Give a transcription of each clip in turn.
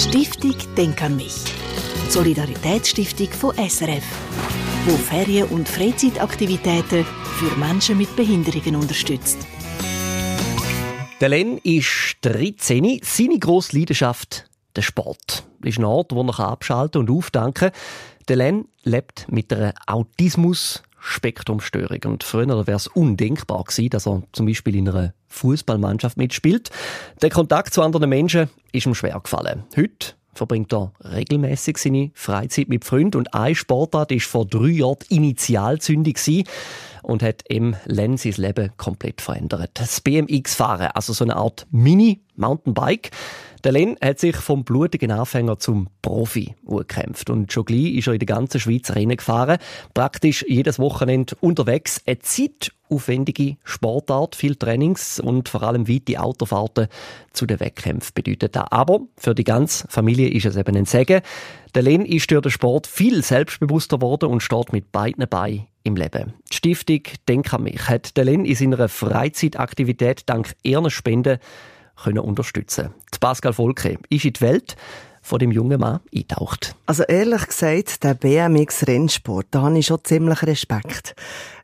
Stiftung Denk an mich. Solidaritätsstiftung von SRF, wo Ferien- und Freizeitaktivitäten für Menschen mit Behinderungen unterstützt. Der Len ist 13. Seine grosse Leidenschaft der Sport. Das ist ein Ort, wo er abschalten und aufdanken kann. Der Len lebt mit einer Autismus- Spektrumstörung. Und früher wäre es undenkbar gewesen, dass er zum Beispiel in einer Fußballmannschaft mitspielt. Der Kontakt zu anderen Menschen ist ihm schwer gefallen. Heute verbringt er regelmäßig seine Freizeit mit Freunden und eine Sportart ist vor drei Jahren Initialzündung und hat im Len sein Leben komplett verändert. Das BMX-Fahren, also so eine Art Mini-Mountainbike. Der Len hat sich vom blutigen Anfänger zum Profi gekämpft und schon gleich ist er in der ganzen Schweiz Rennen gefahren. Praktisch jedes Wochenende unterwegs. Eine zeitaufwendige Sportart, viel Trainings und vor allem weite Autofahrten zu den Wettkämpfen bedeutet das. Aber für die ganze Familie ist es eben ein Segen. Der Len ist durch den Sport viel selbstbewusster geworden und steht mit beiden Beinen im Leben. Die Stiftung Denk an mich hat der Len in seiner Freizeitaktivität dank ihrer Spenden können unterstützen. Die Pascal Volke ist in die Welt von dem jungen Mann eintaucht. Also ehrlich gesagt, der BMX-Rennsport, da habe ich schon ziemlich Respekt.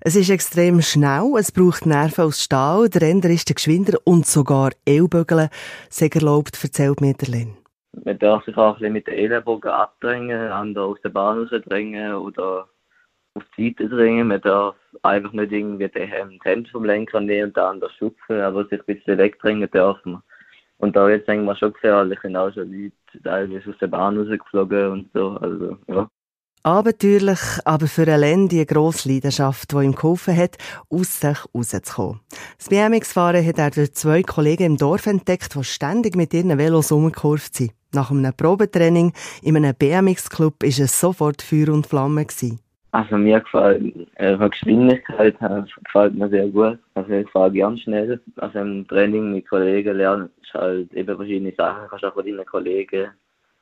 Es ist extrem schnell, es braucht Nerven aus Stahl, der Ränder ist der geschwinder und sogar Ellbögeln, sehr erlaubt, erzählt mir der Len. Man darf sich auch ein bisschen mit den Ellenbogen abdrängen, andere aus der Bahn rausdrängen oder auf die Seite drängen. Man darf einfach nicht irgendwie die Hände vom Lenker nehmen und den anderen schupfen, aber sich ein bisschen wegdrängen darf man. Und da jetzt denke ich schon gefährlich, sind auch schon Leute teilweise aus der Bahn rausgeflogen und so, also, ja. Abenteuerlich, aber für Alain die grosse Leidenschaft, die ihm geholfen hat, aus sich rauszukommen. Das BMX-Fahren hat er durch zwei Kollegen im Dorf entdeckt, die ständig mit ihren Velos umgekurvt sind. Nach einem Probetraining in einem BMX-Club war es sofort Feuer und Flamme. Gewesen. Also mir gefällt äh, Geschwindigkeit äh, gefällt mir sehr gut. Also ich fahre gern schnell. Also im Training mit Kollegen lernen ist halt eben verschiedene Sachen. Kannst auch von deinen Kollegen.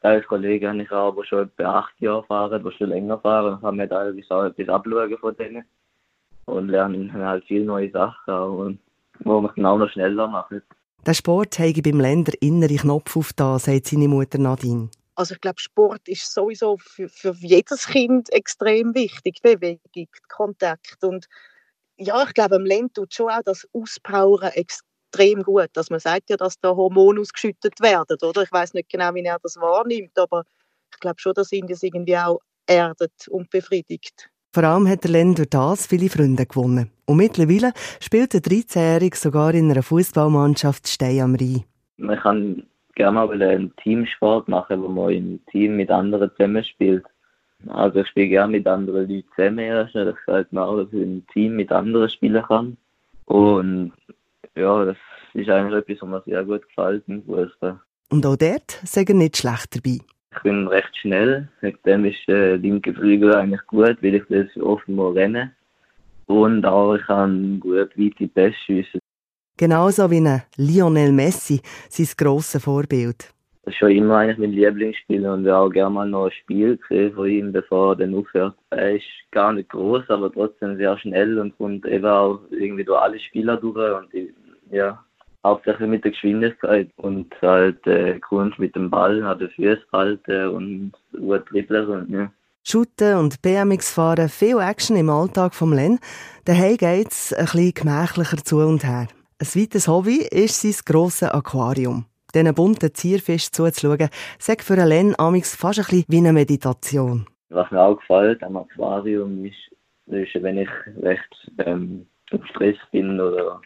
Teils Kollegen habe ich auch, die schon etwa acht Jahre fahren, die schon länger fahren. Kann mir teilweise auch etwas abschauen von denen. Und lernen halt viele neue Sachen, und wo man genau noch schneller macht. Der Sport habe beim Länder innere Knopf auf da, sagt seine Mutter Nadine. Also ich glaube, Sport ist sowieso für, für jedes Kind extrem wichtig. Bewegung, Kontakt und ja, ich glaube, im Land tut schon auch das Auspowern extrem gut. Dass man sagt ja, dass da Hormone ausgeschüttet werden, oder? Ich weiß nicht genau, wie er das wahrnimmt, aber ich glaube schon, dass ihn das irgendwie auch erdet und befriedigt. Vor allem hat der Len durch das viele Freunde gewonnen. Und mittlerweile spielt der 13-Jährige sogar in einer Fußballmannschaft Stein am Rhein. Man kann gerne mal einen Teamsport machen, wo man im Team mit anderen zusammenspielt. Also ich spiele gerne mit anderen Leuten zusammen erst. Das gefällt mir auch, dass ich im Team mit anderen spielen kann. Und ja, das ist eigentlich etwas, was mir sehr gut gefällt im Fußball. Und auch dort ihr nicht schlecht dabei. Ich bin recht schnell. Seitdem ist der linke Flügel eigentlich gut, weil ich das oft mal renne. Und auch ich kann gut weite Pässe schiessen. Genauso wie ein Lionel Messi, sein grosses Vorbild. Das ist schon immer eigentlich mein Lieblingsspieler und wir auch gerne mal noch ein Spiel gesehen von ihm, bevor er dann aufhört. Er ist gar nicht groß, aber trotzdem sehr schnell und kommt eben auch irgendwie durch alle Spieler durch und ja, hauptsächlich mit der Geschwindigkeit und halt äh, Kunst mit dem Ball an den Füßen halten und gut dribbeln und ja. Shooten und BMX fahren, viel Action im Alltag vom Len. Daheim geht's ein bisschen gemächlicher zu und her. Ein weiteres Hobby ist sein grosses Aquarium. Diesen bunten Zierfisch zuzuschauen, sagt für Len amix fast ein bisschen wie eine Meditation. Was mir auch gefällt am Aquarium ist, ist wenn ich recht ähm, im Stress bin oder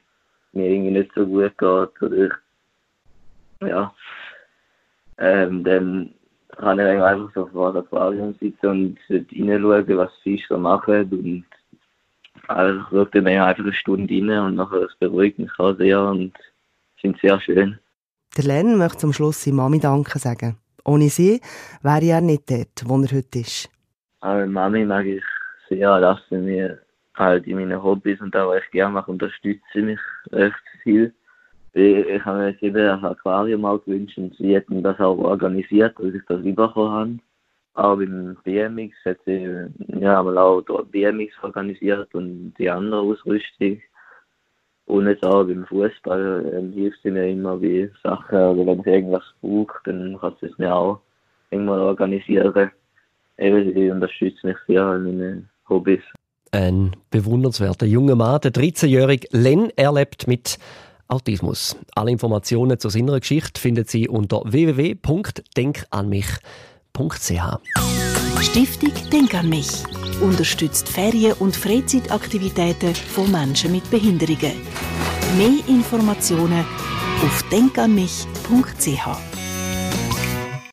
mir irgendwie nicht so gut geht oder ich, ja, ähm, dann kann ich einfach so vor dem Aquarium sitzen und reinschauen, was Fische so machen und also ich wirkte mir einfach eine Stunde rein und nachher es beruhigt mich auch sehr und sind sehr schön. Der Len möchte zum Schluss seiner Mami Danke sagen. Ohne sie wäre er nicht dort, wo er heute ist. Aber Mami mag ich sehr, dass sie mir halt in meinen Hobbys und auch was ich gerne mache, unterstützt sie mich recht viel. Ich habe mir eben ein Aquarium auch gewünscht und sie hätten das auch organisiert, dass ich das bekommen habe auch beim BMX hat sie ja, mal auch dort BMX organisiert und die andere Ausrüstung. Und jetzt auch beim Fußball ähm, hilft sie mir immer bei Sachen, oder wenn ich irgendwas brauche, dann kann sie es mir auch irgendwann organisieren. Eben, sie unterstützt mich sehr in meinen Hobbys. Ein bewundernswerter junger Mann, der 13-jährige Len, erlebt mit Autismus. Alle Informationen zu seiner Geschichte finden Sie unter www.denkanmich.ch. Stiftung Denk an mich unterstützt Ferien- und Freizeitaktivitäten von Menschen mit Behinderungen. Mehr Informationen auf denkanmich.ch.